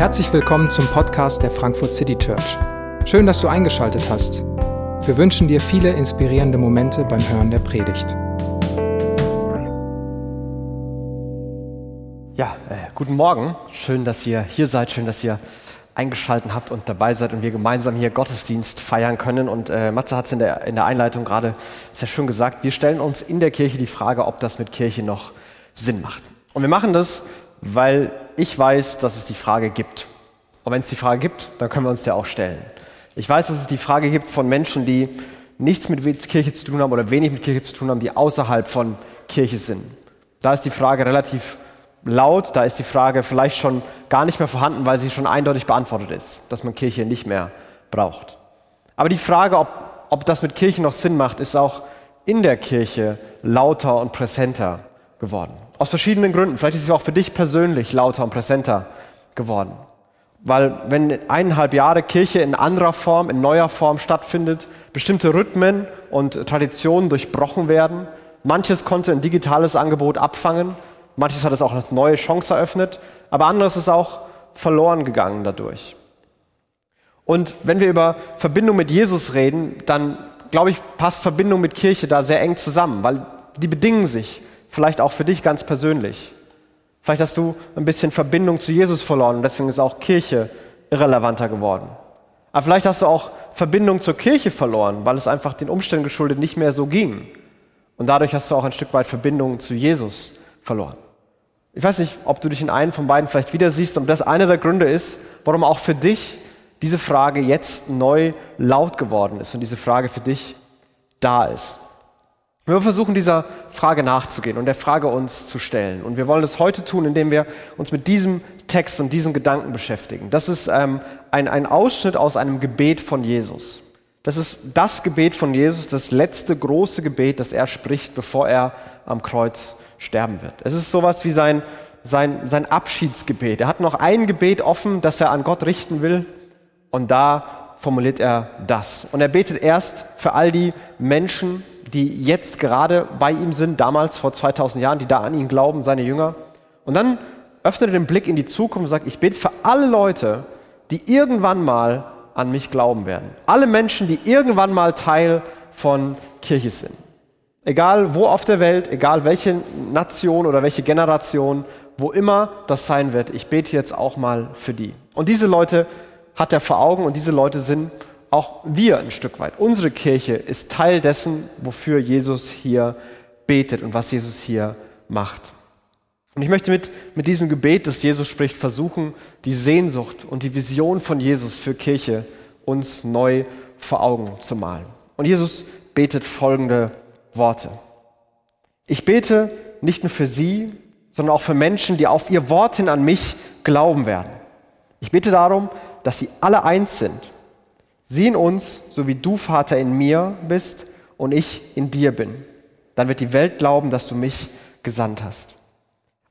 Herzlich willkommen zum Podcast der Frankfurt City Church. Schön, dass du eingeschaltet hast. Wir wünschen dir viele inspirierende Momente beim Hören der Predigt. Ja, äh, guten Morgen. Schön, dass ihr hier seid. Schön, dass ihr eingeschaltet habt und dabei seid und wir gemeinsam hier Gottesdienst feiern können. Und äh, Matze hat es in der, in der Einleitung gerade sehr schön gesagt. Wir stellen uns in der Kirche die Frage, ob das mit Kirche noch Sinn macht. Und wir machen das, weil ich weiß, dass es die Frage gibt. Und wenn es die Frage gibt, dann können wir uns der auch stellen. Ich weiß, dass es die Frage gibt von Menschen, die nichts mit Kirche zu tun haben oder wenig mit Kirche zu tun haben, die außerhalb von Kirche sind. Da ist die Frage relativ laut, da ist die Frage vielleicht schon gar nicht mehr vorhanden, weil sie schon eindeutig beantwortet ist, dass man Kirche nicht mehr braucht. Aber die Frage, ob, ob das mit Kirche noch Sinn macht, ist auch in der Kirche lauter und präsenter geworden. Aus verschiedenen Gründen. Vielleicht ist sie auch für dich persönlich lauter und präsenter geworden. Weil wenn eineinhalb Jahre Kirche in anderer Form, in neuer Form stattfindet, bestimmte Rhythmen und Traditionen durchbrochen werden, manches konnte ein digitales Angebot abfangen, manches hat es auch als neue Chance eröffnet, aber anderes ist auch verloren gegangen dadurch. Und wenn wir über Verbindung mit Jesus reden, dann glaube ich, passt Verbindung mit Kirche da sehr eng zusammen, weil die bedingen sich. Vielleicht auch für dich ganz persönlich. Vielleicht hast du ein bisschen Verbindung zu Jesus verloren und deswegen ist auch Kirche irrelevanter geworden. Aber vielleicht hast du auch Verbindung zur Kirche verloren, weil es einfach den Umständen geschuldet nicht mehr so ging. Und dadurch hast du auch ein Stück weit Verbindung zu Jesus verloren. Ich weiß nicht, ob du dich in einem von beiden vielleicht wieder siehst und das einer der Gründe ist, warum auch für dich diese Frage jetzt neu laut geworden ist und diese Frage für dich da ist. Wir versuchen dieser Frage nachzugehen und der Frage uns zu stellen. Und wir wollen das heute tun, indem wir uns mit diesem Text und diesen Gedanken beschäftigen. Das ist ähm, ein, ein Ausschnitt aus einem Gebet von Jesus. Das ist das Gebet von Jesus, das letzte große Gebet, das er spricht, bevor er am Kreuz sterben wird. Es ist sowas wie sein, sein, sein Abschiedsgebet. Er hat noch ein Gebet offen, das er an Gott richten will. Und da formuliert er das. Und er betet erst für all die Menschen, die jetzt gerade bei ihm sind, damals vor 2000 Jahren, die da an ihn glauben, seine Jünger. Und dann öffnet er den Blick in die Zukunft und sagt, ich bete für alle Leute, die irgendwann mal an mich glauben werden. Alle Menschen, die irgendwann mal Teil von Kirche sind. Egal wo auf der Welt, egal welche Nation oder welche Generation, wo immer das sein wird, ich bete jetzt auch mal für die. Und diese Leute hat er vor Augen und diese Leute sind auch wir ein Stück weit. Unsere Kirche ist Teil dessen, wofür Jesus hier betet und was Jesus hier macht. Und ich möchte mit, mit diesem Gebet, das Jesus spricht, versuchen, die Sehnsucht und die Vision von Jesus für Kirche uns neu vor Augen zu malen. Und Jesus betet folgende Worte. Ich bete nicht nur für sie, sondern auch für Menschen, die auf ihr Wort hin an mich glauben werden. Ich bete darum, dass sie alle eins sind Sieh in uns, so wie du, Vater, in mir bist und ich in dir bin. Dann wird die Welt glauben, dass du mich gesandt hast.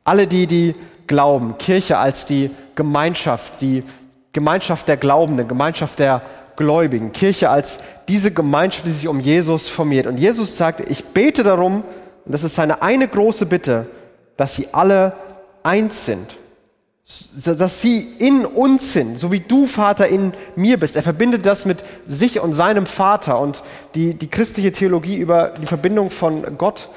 Alle die, die glauben, Kirche als die Gemeinschaft, die Gemeinschaft der Glaubenden, Gemeinschaft der Gläubigen, Kirche als diese Gemeinschaft, die sich um Jesus formiert. Und Jesus sagt, ich bete darum, und das ist seine eine große Bitte, dass sie alle eins sind dass sie in uns sind, so wie du, Vater, in mir bist. Er verbindet das mit sich und seinem Vater und die, die christliche Theologie über die Verbindung von Gott,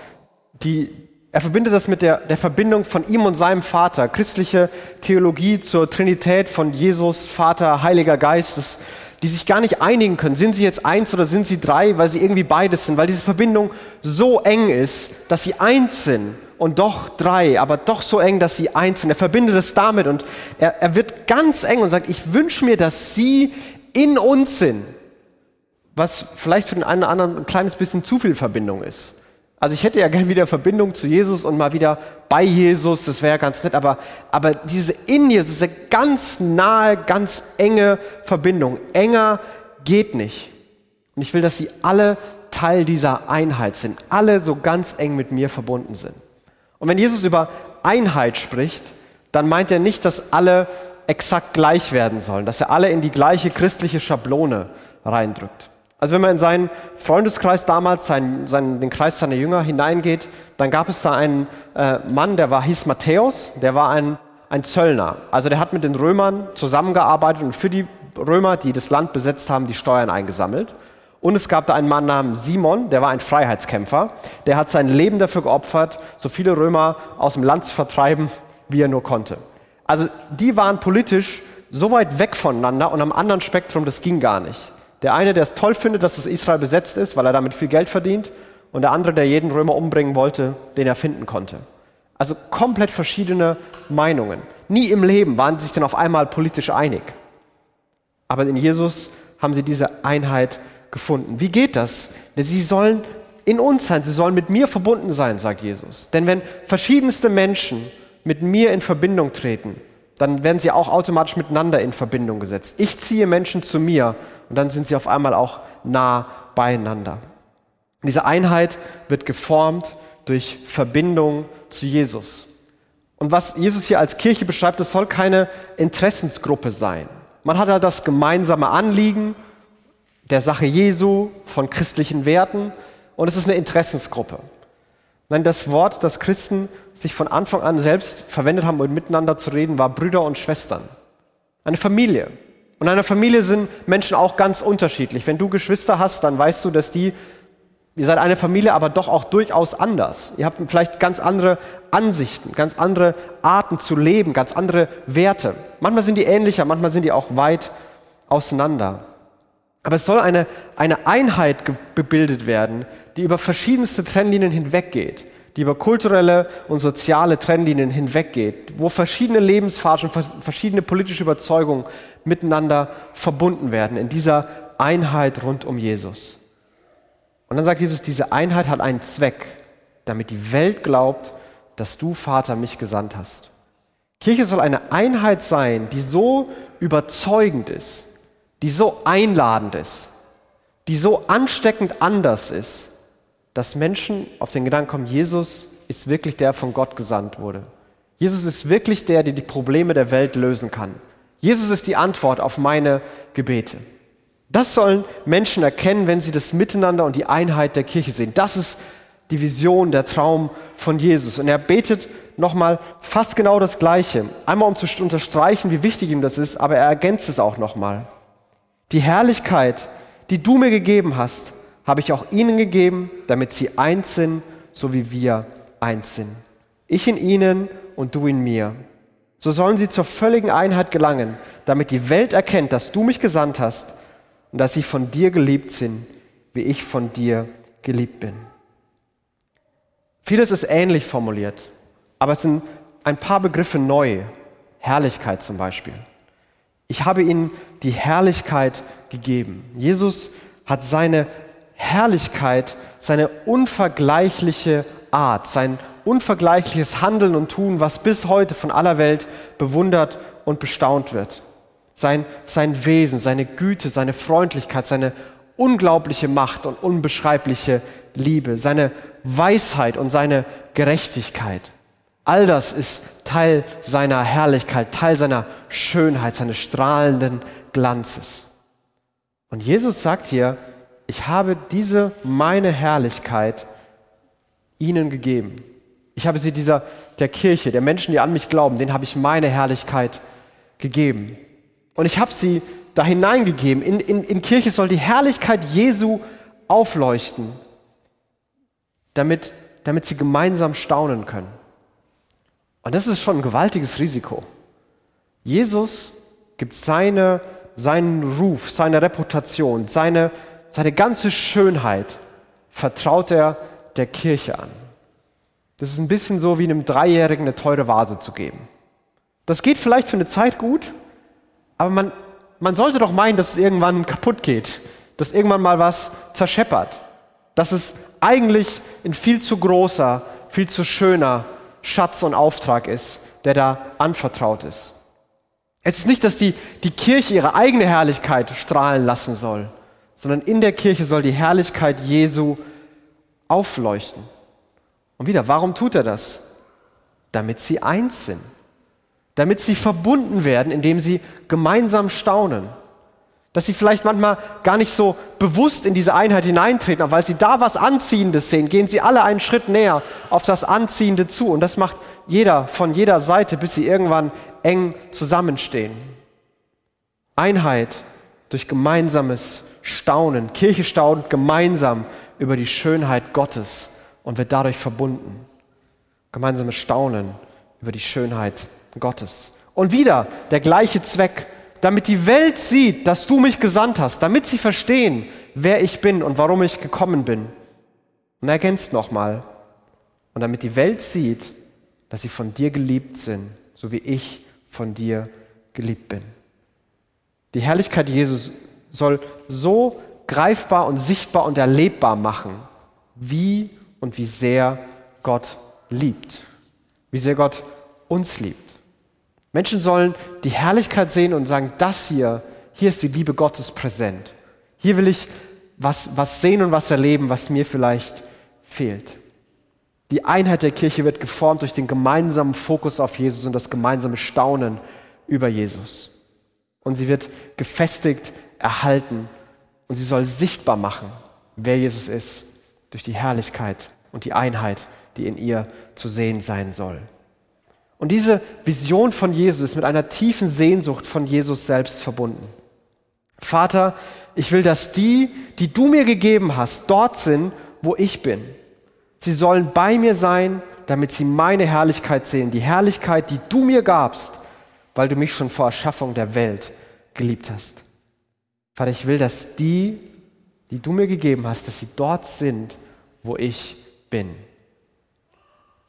die, er verbindet das mit der, der Verbindung von ihm und seinem Vater. Christliche Theologie zur Trinität von Jesus, Vater, Heiliger Geist, das, die sich gar nicht einigen können. Sind sie jetzt eins oder sind sie drei, weil sie irgendwie beides sind, weil diese Verbindung so eng ist, dass sie eins sind und doch drei, aber doch so eng, dass sie eins sind. Er verbindet es damit und er, er wird ganz eng und sagt, ich wünsche mir, dass sie in uns sind. Was vielleicht für den einen oder anderen ein kleines bisschen zu viel Verbindung ist. Also ich hätte ja gerne wieder Verbindung zu Jesus und mal wieder bei Jesus, das wäre ganz nett, aber, aber diese in Jesus eine ganz nahe, ganz enge Verbindung. Enger geht nicht. Und ich will, dass sie alle Teil dieser Einheit sind, alle so ganz eng mit mir verbunden sind. Und wenn Jesus über Einheit spricht, dann meint er nicht, dass alle exakt gleich werden sollen, dass er alle in die gleiche christliche Schablone reindrückt. Also wenn man in seinen Freundeskreis damals, seinen, seinen, den Kreis seiner Jünger hineingeht, dann gab es da einen äh, Mann, der war, hieß Matthäus, der war ein, ein Zöllner. Also der hat mit den Römern zusammengearbeitet und für die Römer, die das Land besetzt haben, die Steuern eingesammelt. Und es gab da einen Mann namens Simon, der war ein Freiheitskämpfer. Der hat sein Leben dafür geopfert, so viele Römer aus dem Land zu vertreiben, wie er nur konnte. Also die waren politisch so weit weg voneinander und am anderen Spektrum, das ging gar nicht. Der eine, der es toll findet, dass das Israel besetzt ist, weil er damit viel Geld verdient, und der andere, der jeden Römer umbringen wollte, den er finden konnte. Also komplett verschiedene Meinungen. Nie im Leben waren sie sich denn auf einmal politisch einig. Aber in Jesus haben sie diese Einheit gefunden. Wie geht das? Sie sollen in uns sein, sie sollen mit mir verbunden sein, sagt Jesus. Denn wenn verschiedenste Menschen mit mir in Verbindung treten, dann werden sie auch automatisch miteinander in Verbindung gesetzt. Ich ziehe Menschen zu mir und dann sind sie auf einmal auch nah beieinander. Diese Einheit wird geformt durch Verbindung zu Jesus. Und was Jesus hier als Kirche beschreibt, das soll keine Interessensgruppe sein. Man hat halt das gemeinsame Anliegen der Sache Jesu, von christlichen Werten und es ist eine Interessensgruppe. Nein, das Wort, das Christen sich von Anfang an selbst verwendet haben, um miteinander zu reden, war Brüder und Schwestern. Eine Familie. Und in einer Familie sind Menschen auch ganz unterschiedlich. Wenn du Geschwister hast, dann weißt du, dass die Ihr seid eine Familie, aber doch auch durchaus anders. Ihr habt vielleicht ganz andere Ansichten, ganz andere Arten zu leben, ganz andere Werte. Manchmal sind die ähnlicher, manchmal sind die auch weit auseinander. Aber es soll eine, eine Einheit gebildet werden, die über verschiedenste Trennlinien hinweggeht, die über kulturelle und soziale Trennlinien hinweggeht, wo verschiedene Lebensphasen, verschiedene politische Überzeugungen miteinander verbunden werden in dieser Einheit rund um Jesus. Und dann sagt Jesus, diese Einheit hat einen Zweck, damit die Welt glaubt, dass du, Vater, mich gesandt hast. Kirche soll eine Einheit sein, die so überzeugend ist, die so einladend ist, die so ansteckend anders ist, dass Menschen auf den Gedanken kommen, Jesus ist wirklich der, von Gott gesandt wurde. Jesus ist wirklich der, der die Probleme der Welt lösen kann. Jesus ist die Antwort auf meine Gebete. Das sollen Menschen erkennen, wenn sie das Miteinander und die Einheit der Kirche sehen. Das ist die Vision, der Traum von Jesus. Und er betet nochmal fast genau das Gleiche. Einmal um zu unterstreichen, wie wichtig ihm das ist, aber er ergänzt es auch nochmal. Die Herrlichkeit, die du mir gegeben hast, habe ich auch ihnen gegeben, damit sie eins sind, so wie wir eins sind. Ich in ihnen und du in mir. So sollen sie zur völligen Einheit gelangen, damit die Welt erkennt, dass du mich gesandt hast und dass sie von dir geliebt sind, wie ich von dir geliebt bin. Vieles ist ähnlich formuliert, aber es sind ein paar Begriffe neu. Herrlichkeit zum Beispiel. Ich habe ihnen die Herrlichkeit gegeben. Jesus hat seine Herrlichkeit, seine unvergleichliche Art, sein unvergleichliches Handeln und Tun, was bis heute von aller Welt bewundert und bestaunt wird sein, sein Wesen, seine Güte, seine Freundlichkeit, seine unglaubliche Macht und unbeschreibliche Liebe, seine Weisheit und seine Gerechtigkeit. All das ist Teil seiner Herrlichkeit, Teil seiner Schönheit, seines strahlenden Glanzes. Und Jesus sagt hier, ich habe diese meine Herrlichkeit ihnen gegeben. Ich habe sie dieser der Kirche, der Menschen, die an mich glauben, denen habe ich meine Herrlichkeit gegeben. Und ich habe sie da hineingegeben. In, in, in Kirche soll die Herrlichkeit Jesu aufleuchten, damit, damit sie gemeinsam staunen können. Und das ist schon ein gewaltiges Risiko. Jesus gibt seine, seinen Ruf, seine Reputation, seine, seine ganze Schönheit, vertraut er der Kirche an. Das ist ein bisschen so wie einem Dreijährigen eine teure Vase zu geben. Das geht vielleicht für eine Zeit gut, aber man, man sollte doch meinen, dass es irgendwann kaputt geht, dass irgendwann mal was zerscheppert, dass es eigentlich ein viel zu großer, viel zu schöner Schatz und Auftrag ist, der da anvertraut ist. Es ist nicht, dass die, die Kirche ihre eigene Herrlichkeit strahlen lassen soll, sondern in der Kirche soll die Herrlichkeit Jesu aufleuchten. Und wieder, warum tut er das? Damit sie eins sind damit sie verbunden werden, indem sie gemeinsam staunen. Dass sie vielleicht manchmal gar nicht so bewusst in diese Einheit hineintreten, aber weil sie da was Anziehendes sehen, gehen sie alle einen Schritt näher auf das Anziehende zu. Und das macht jeder, von jeder Seite, bis sie irgendwann eng zusammenstehen. Einheit durch gemeinsames Staunen. Kirche staunt gemeinsam über die Schönheit Gottes und wird dadurch verbunden. Gemeinsames Staunen über die Schönheit Gottes. Und wieder der gleiche Zweck, damit die Welt sieht, dass du mich gesandt hast, damit sie verstehen, wer ich bin und warum ich gekommen bin. Und er ergänzt nochmal, und damit die Welt sieht, dass sie von dir geliebt sind, so wie ich von dir geliebt bin. Die Herrlichkeit Jesus soll so greifbar und sichtbar und erlebbar machen, wie und wie sehr Gott liebt, wie sehr Gott uns liebt. Menschen sollen die Herrlichkeit sehen und sagen, das hier, hier ist die Liebe Gottes präsent. Hier will ich was, was sehen und was erleben, was mir vielleicht fehlt. Die Einheit der Kirche wird geformt durch den gemeinsamen Fokus auf Jesus und das gemeinsame Staunen über Jesus. Und sie wird gefestigt, erhalten und sie soll sichtbar machen, wer Jesus ist, durch die Herrlichkeit und die Einheit, die in ihr zu sehen sein soll. Und diese Vision von Jesus ist mit einer tiefen Sehnsucht von Jesus selbst verbunden. Vater, ich will, dass die, die du mir gegeben hast, dort sind, wo ich bin. Sie sollen bei mir sein, damit sie meine Herrlichkeit sehen, die Herrlichkeit, die du mir gabst, weil du mich schon vor Erschaffung der Welt geliebt hast. Vater, ich will, dass die, die du mir gegeben hast, dass sie dort sind, wo ich bin.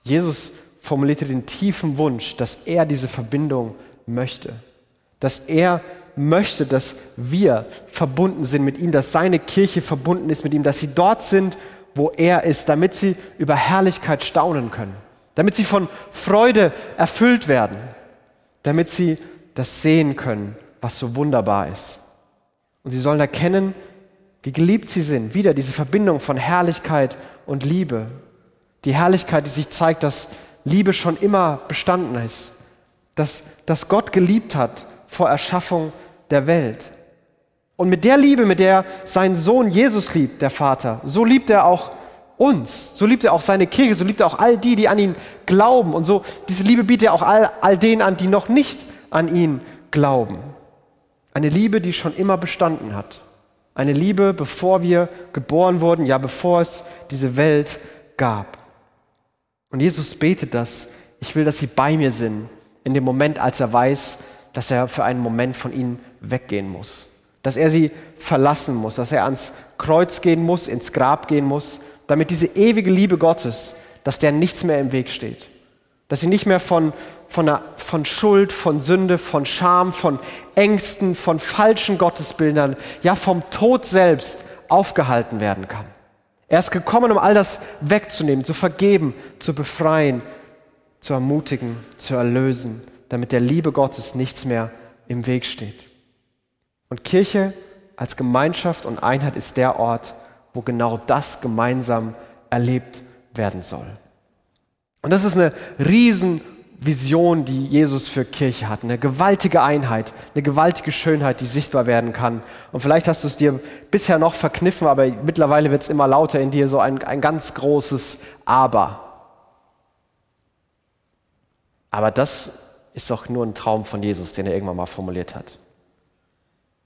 Jesus formulierte den tiefen Wunsch, dass er diese Verbindung möchte, dass er möchte, dass wir verbunden sind mit ihm, dass seine Kirche verbunden ist mit ihm, dass sie dort sind, wo er ist, damit sie über Herrlichkeit staunen können, damit sie von Freude erfüllt werden, damit sie das sehen können, was so wunderbar ist. Und sie sollen erkennen, wie geliebt sie sind. Wieder diese Verbindung von Herrlichkeit und Liebe. Die Herrlichkeit, die sich zeigt, dass Liebe schon immer bestanden ist. Dass, dass Gott geliebt hat vor Erschaffung der Welt. Und mit der Liebe, mit der sein Sohn Jesus liebt, der Vater, so liebt er auch uns, so liebt er auch seine Kirche, so liebt er auch all die, die an ihn glauben. Und so, diese Liebe bietet er auch all, all denen an, die noch nicht an ihn glauben. Eine Liebe, die schon immer bestanden hat. Eine Liebe, bevor wir geboren wurden, ja, bevor es diese Welt gab. Und Jesus betet das. Ich will, dass sie bei mir sind, in dem Moment, als er weiß, dass er für einen Moment von ihnen weggehen muss. Dass er sie verlassen muss, dass er ans Kreuz gehen muss, ins Grab gehen muss, damit diese ewige Liebe Gottes, dass der nichts mehr im Weg steht. Dass sie nicht mehr von, von, einer, von Schuld, von Sünde, von Scham, von Ängsten, von falschen Gottesbildern, ja vom Tod selbst aufgehalten werden kann. Er ist gekommen, um all das wegzunehmen, zu vergeben, zu befreien, zu ermutigen, zu erlösen, damit der Liebe Gottes nichts mehr im Weg steht. Und Kirche als Gemeinschaft und Einheit ist der Ort, wo genau das gemeinsam erlebt werden soll. Und das ist eine Riesenvision, die Jesus für Kirche hat. Eine gewaltige Einheit, eine gewaltige Schönheit, die sichtbar werden kann. Und vielleicht hast du es dir bisher noch verkniffen, aber mittlerweile wird es immer lauter in dir, so ein, ein ganz großes Aber. Aber das ist doch nur ein Traum von Jesus, den er irgendwann mal formuliert hat.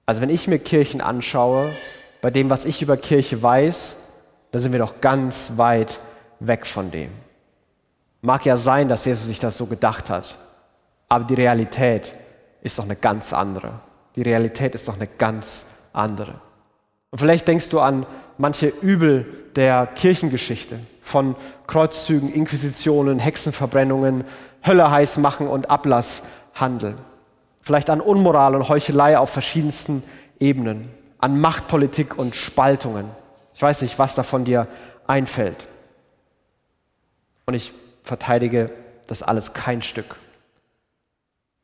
Also wenn ich mir Kirchen anschaue, bei dem, was ich über Kirche weiß, da sind wir doch ganz weit weg von dem. Mag ja sein, dass Jesus sich das so gedacht hat, aber die Realität ist doch eine ganz andere. Die Realität ist doch eine ganz andere. Und vielleicht denkst du an manche Übel der Kirchengeschichte, von Kreuzzügen, Inquisitionen, Hexenverbrennungen, Hölle heiß machen und Ablasshandel. Vielleicht an Unmoral und Heuchelei auf verschiedensten Ebenen, an Machtpolitik und Spaltungen. Ich weiß nicht, was davon dir einfällt. Und ich verteidige das alles kein Stück.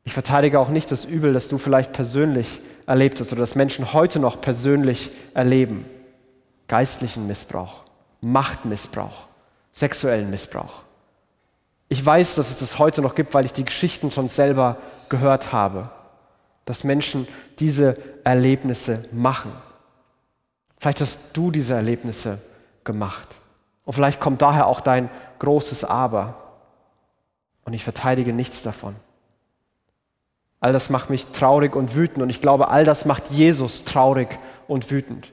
Ich verteidige auch nicht das Übel, das du vielleicht persönlich erlebt hast oder das Menschen heute noch persönlich erleben. Geistlichen Missbrauch, Machtmissbrauch, sexuellen Missbrauch. Ich weiß, dass es das heute noch gibt, weil ich die Geschichten schon selber gehört habe, dass Menschen diese Erlebnisse machen. Vielleicht hast du diese Erlebnisse gemacht. Und vielleicht kommt daher auch dein großes Aber. und ich verteidige nichts davon. All das macht mich traurig und wütend und ich glaube, all das macht Jesus traurig und wütend.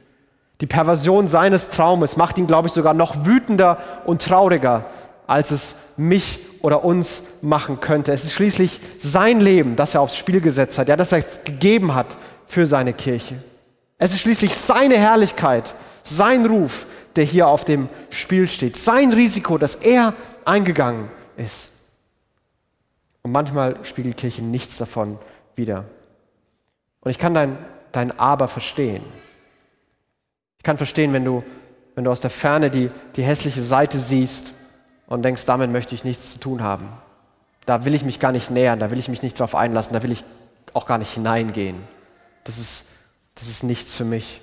Die Perversion seines Traumes macht ihn, glaube ich, sogar noch wütender und trauriger, als es mich oder uns machen könnte. Es ist schließlich sein Leben, das er aufs Spiel gesetzt hat, ja, das er gegeben hat für seine Kirche. Es ist schließlich seine Herrlichkeit, sein Ruf, der hier auf dem Spiel steht, sein Risiko, das er eingegangen ist. Und manchmal spiegelt Kirche nichts davon wider. Und ich kann dein, dein Aber verstehen. Ich kann verstehen, wenn du, wenn du aus der Ferne die, die hässliche Seite siehst und denkst, damit möchte ich nichts zu tun haben. Da will ich mich gar nicht nähern, da will ich mich nicht drauf einlassen, da will ich auch gar nicht hineingehen. Das ist, das ist nichts für mich.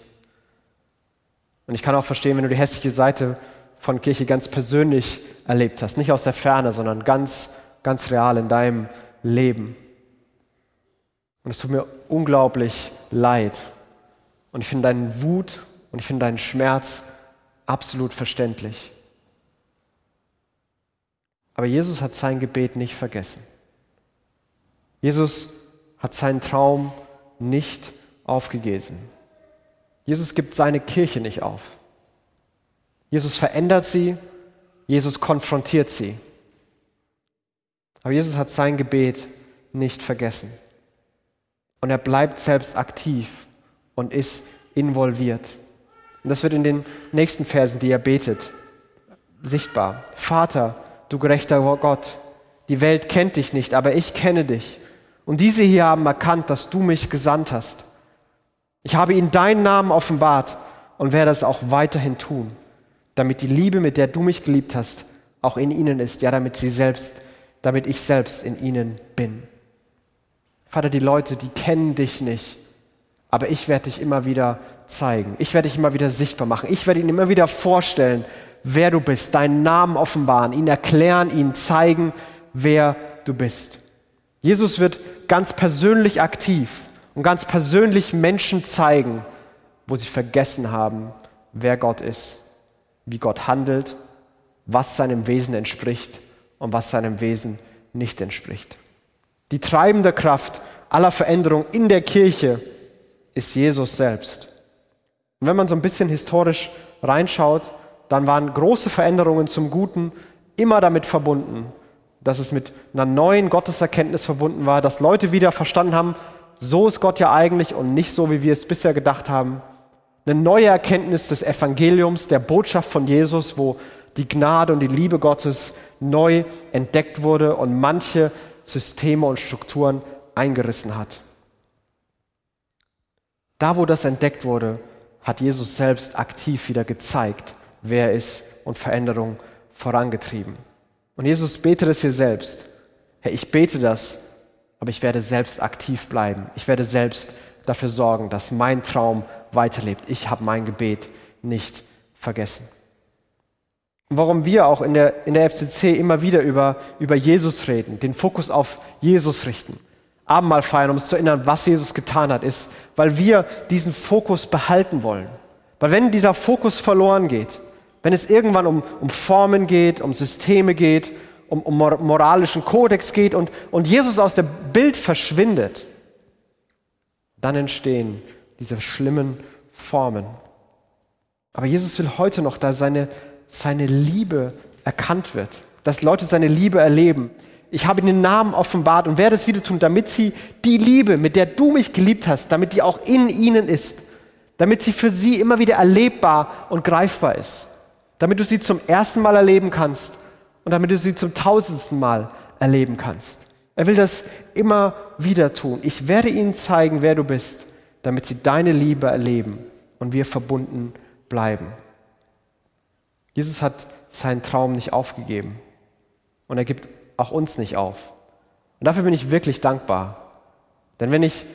Und ich kann auch verstehen, wenn du die hässliche Seite von Kirche ganz persönlich erlebt hast, nicht aus der Ferne, sondern ganz ganz real in deinem Leben. Und es tut mir unglaublich leid. Und ich finde deinen Wut und ich finde deinen Schmerz absolut verständlich. Aber Jesus hat sein Gebet nicht vergessen. Jesus hat seinen Traum nicht aufgegeben. Jesus gibt seine Kirche nicht auf. Jesus verändert sie, Jesus konfrontiert sie. Aber Jesus hat sein Gebet nicht vergessen. Und er bleibt selbst aktiv und ist involviert. Und das wird in den nächsten Versen, die er betet, sichtbar. Vater, du gerechter Gott, die Welt kennt dich nicht, aber ich kenne dich. Und diese hier haben erkannt, dass du mich gesandt hast. Ich habe ihnen deinen Namen offenbart und werde es auch weiterhin tun, damit die Liebe, mit der du mich geliebt hast, auch in ihnen ist, ja, damit sie selbst damit ich selbst in ihnen bin. Vater, die Leute, die kennen dich nicht, aber ich werde dich immer wieder zeigen. Ich werde dich immer wieder sichtbar machen. Ich werde ihnen immer wieder vorstellen, wer du bist, deinen Namen offenbaren, ihnen erklären, ihnen zeigen, wer du bist. Jesus wird ganz persönlich aktiv und ganz persönlich Menschen zeigen, wo sie vergessen haben, wer Gott ist, wie Gott handelt, was seinem Wesen entspricht und was seinem Wesen nicht entspricht. Die treibende Kraft aller Veränderung in der Kirche ist Jesus selbst. Und wenn man so ein bisschen historisch reinschaut, dann waren große Veränderungen zum Guten immer damit verbunden, dass es mit einer neuen Gotteserkenntnis verbunden war, dass Leute wieder verstanden haben, so ist Gott ja eigentlich und nicht so, wie wir es bisher gedacht haben. Eine neue Erkenntnis des Evangeliums, der Botschaft von Jesus, wo die Gnade und die Liebe Gottes neu entdeckt wurde und manche Systeme und Strukturen eingerissen hat. Da, wo das entdeckt wurde, hat Jesus selbst aktiv wieder gezeigt, wer er ist und Veränderung vorangetrieben. Und Jesus betet es hier selbst. Herr, ich bete das, aber ich werde selbst aktiv bleiben. Ich werde selbst dafür sorgen, dass mein Traum weiterlebt. Ich habe mein Gebet nicht vergessen. Warum wir auch in der, in der FCC immer wieder über, über Jesus reden, den Fokus auf Jesus richten. Abendmahl feiern, um uns zu erinnern, was Jesus getan hat, ist, weil wir diesen Fokus behalten wollen. Weil wenn dieser Fokus verloren geht, wenn es irgendwann um, um Formen geht, um Systeme geht, um, um moralischen Kodex geht und, und Jesus aus dem Bild verschwindet, dann entstehen diese schlimmen Formen. Aber Jesus will heute noch da seine, seine Liebe erkannt wird, dass Leute seine Liebe erleben. Ich habe ihnen den Namen offenbart und werde es wieder tun, damit sie die Liebe, mit der du mich geliebt hast, damit die auch in ihnen ist, damit sie für sie immer wieder erlebbar und greifbar ist, damit du sie zum ersten Mal erleben kannst und damit du sie zum tausendsten Mal erleben kannst. Er will das immer wieder tun. Ich werde ihnen zeigen, wer du bist, damit sie deine Liebe erleben und wir verbunden bleiben. Jesus hat seinen Traum nicht aufgegeben und er gibt auch uns nicht auf. Und dafür bin ich wirklich dankbar. Denn wenn ich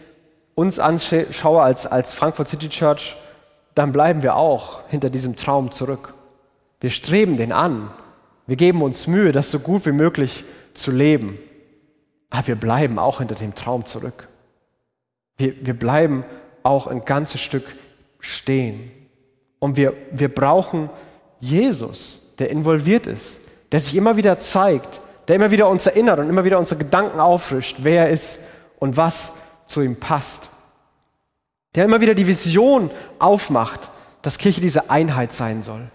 uns anschaue als, als Frankfurt City Church, dann bleiben wir auch hinter diesem Traum zurück. Wir streben den an. Wir geben uns Mühe, das so gut wie möglich zu leben. Aber wir bleiben auch hinter dem Traum zurück. Wir, wir bleiben auch ein ganzes Stück stehen. Und wir, wir brauchen Jesus, der involviert ist, der sich immer wieder zeigt, der immer wieder uns erinnert und immer wieder unsere Gedanken auffrischt, wer er ist und was zu ihm passt. Der immer wieder die Vision aufmacht, dass Kirche diese Einheit sein soll.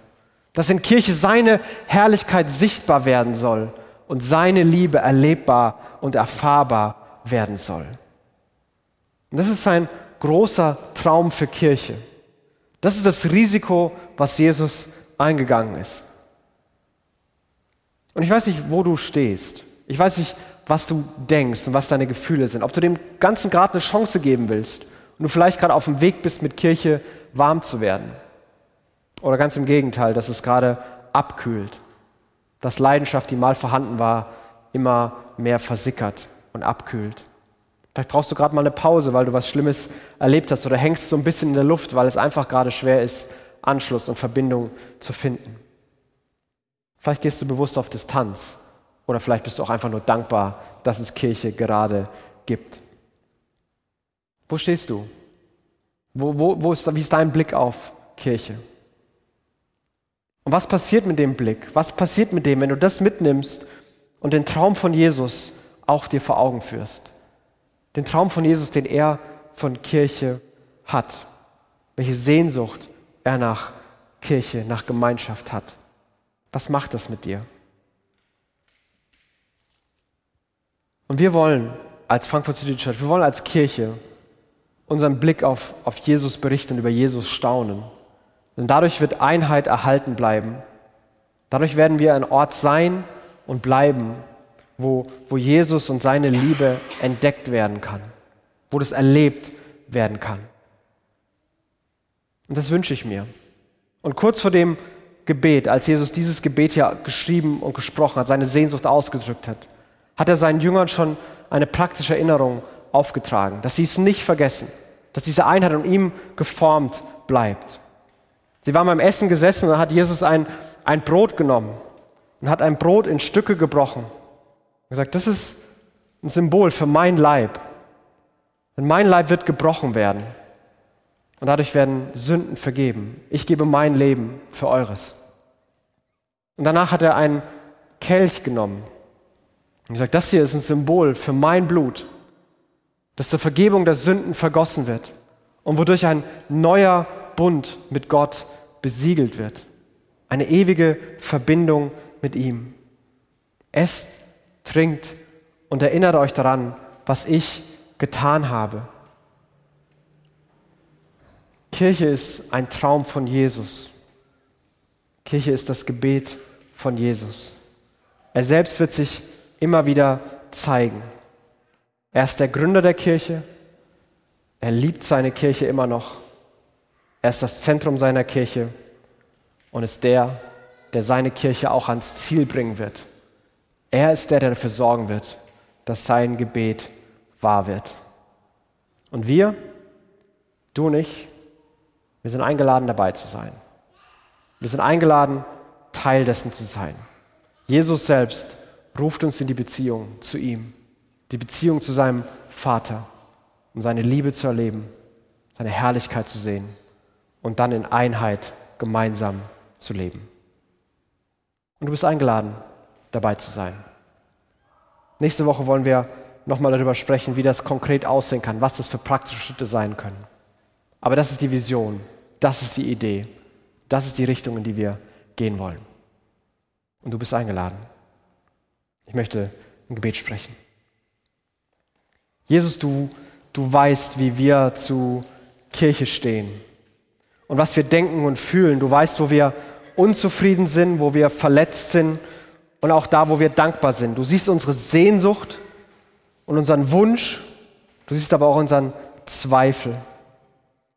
Dass in Kirche seine Herrlichkeit sichtbar werden soll und seine Liebe erlebbar und erfahrbar werden soll. Und das ist sein großer Traum für Kirche. Das ist das Risiko, was Jesus eingegangen ist. Und ich weiß nicht, wo du stehst. Ich weiß nicht, was du denkst und was deine Gefühle sind. Ob du dem Ganzen gerade eine Chance geben willst und du vielleicht gerade auf dem Weg bist, mit Kirche warm zu werden. Oder ganz im Gegenteil, dass es gerade abkühlt. Dass Leidenschaft, die mal vorhanden war, immer mehr versickert und abkühlt. Vielleicht brauchst du gerade mal eine Pause, weil du was Schlimmes erlebt hast oder hängst so ein bisschen in der Luft, weil es einfach gerade schwer ist, Anschluss und Verbindung zu finden. Vielleicht gehst du bewusst auf Distanz oder vielleicht bist du auch einfach nur dankbar, dass es Kirche gerade gibt. Wo stehst du? Wo, wo, wo ist, wie ist dein Blick auf Kirche? Und was passiert mit dem Blick? Was passiert mit dem, wenn du das mitnimmst und den Traum von Jesus auch dir vor Augen führst? Den Traum von Jesus, den er von Kirche hat. Welche Sehnsucht er nach Kirche, nach Gemeinschaft hat. Was macht das mit dir? Und wir wollen als Frankfurt City Church, wir wollen als Kirche unseren Blick auf, auf Jesus berichten und über Jesus staunen. Denn dadurch wird Einheit erhalten bleiben. Dadurch werden wir ein Ort sein und bleiben, wo, wo Jesus und seine Liebe entdeckt werden kann, wo das erlebt werden kann. Und das wünsche ich mir. Und kurz vor dem Gebet, als Jesus dieses Gebet ja geschrieben und gesprochen hat, seine Sehnsucht ausgedrückt hat, hat er seinen Jüngern schon eine praktische Erinnerung aufgetragen, dass sie es nicht vergessen, dass diese Einheit in ihm geformt bleibt. Sie waren beim Essen gesessen und hat Jesus ein, ein Brot genommen und hat ein Brot in Stücke gebrochen und gesagt, das ist ein Symbol für mein Leib. Denn mein Leib wird gebrochen werden. Und dadurch werden Sünden vergeben. Ich gebe mein Leben für eures. Und danach hat er einen Kelch genommen und gesagt, das hier ist ein Symbol für mein Blut, das zur Vergebung der Sünden vergossen wird und wodurch ein neuer Bund mit Gott besiegelt wird. Eine ewige Verbindung mit ihm. Esst trinkt und erinnert euch daran, was ich getan habe. Kirche ist ein Traum von Jesus. Kirche ist das Gebet von Jesus. Er selbst wird sich immer wieder zeigen. Er ist der Gründer der Kirche. Er liebt seine Kirche immer noch. Er ist das Zentrum seiner Kirche und ist der, der seine Kirche auch ans Ziel bringen wird. Er ist der, der dafür sorgen wird, dass sein Gebet wahr wird. Und wir, du und ich, wir sind eingeladen, dabei zu sein. Wir sind eingeladen, Teil dessen zu sein. Jesus selbst ruft uns in die Beziehung zu ihm, die Beziehung zu seinem Vater, um seine Liebe zu erleben, seine Herrlichkeit zu sehen und dann in Einheit gemeinsam zu leben. Und du bist eingeladen, dabei zu sein. Nächste Woche wollen wir nochmal darüber sprechen, wie das konkret aussehen kann, was das für praktische Schritte sein können. Aber das ist die Vision, das ist die Idee, das ist die Richtung, in die wir gehen wollen. Und du bist eingeladen. Ich möchte ein Gebet sprechen. Jesus, du, du weißt, wie wir zu Kirche stehen und was wir denken und fühlen. Du weißt, wo wir unzufrieden sind, wo wir verletzt sind und auch da, wo wir dankbar sind. Du siehst unsere Sehnsucht und unseren Wunsch, du siehst aber auch unseren Zweifel.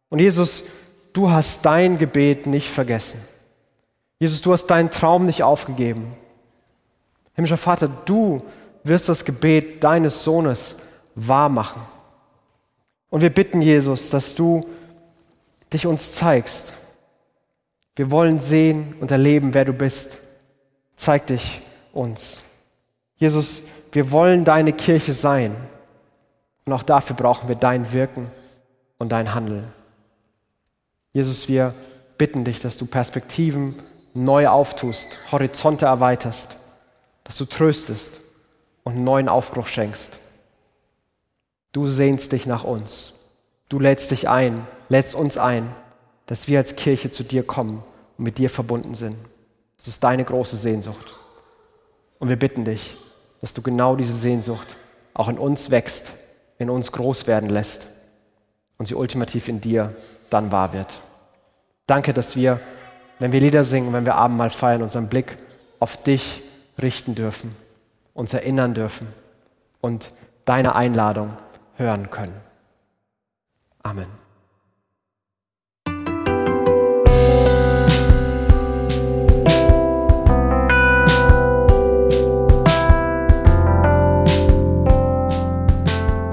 Und Jesus, du hast dein Gebet nicht vergessen. Jesus, du hast deinen Traum nicht aufgegeben. Himmlischer Vater, du wirst das Gebet deines Sohnes wahr machen. Und wir bitten, Jesus, dass du dich uns zeigst. Wir wollen sehen und erleben, wer du bist. Zeig dich uns. Jesus, wir wollen deine Kirche sein. Und auch dafür brauchen wir dein Wirken und dein Handeln. Jesus, wir bitten dich, dass du Perspektiven neu auftust, Horizonte erweiterst, dass du tröstest und einen neuen Aufbruch schenkst. Du sehnst dich nach uns. Du lädst dich ein, lädst uns ein, dass wir als Kirche zu dir kommen und mit dir verbunden sind. Das ist deine große Sehnsucht. Und wir bitten dich, dass du genau diese Sehnsucht auch in uns wächst, in uns groß werden lässt und sie ultimativ in dir dann wahr wird. Danke, dass wir, wenn wir Lieder singen, wenn wir Abendmahl feiern, unseren Blick auf dich richten dürfen, uns erinnern dürfen und deine Einladung hören können. Amen.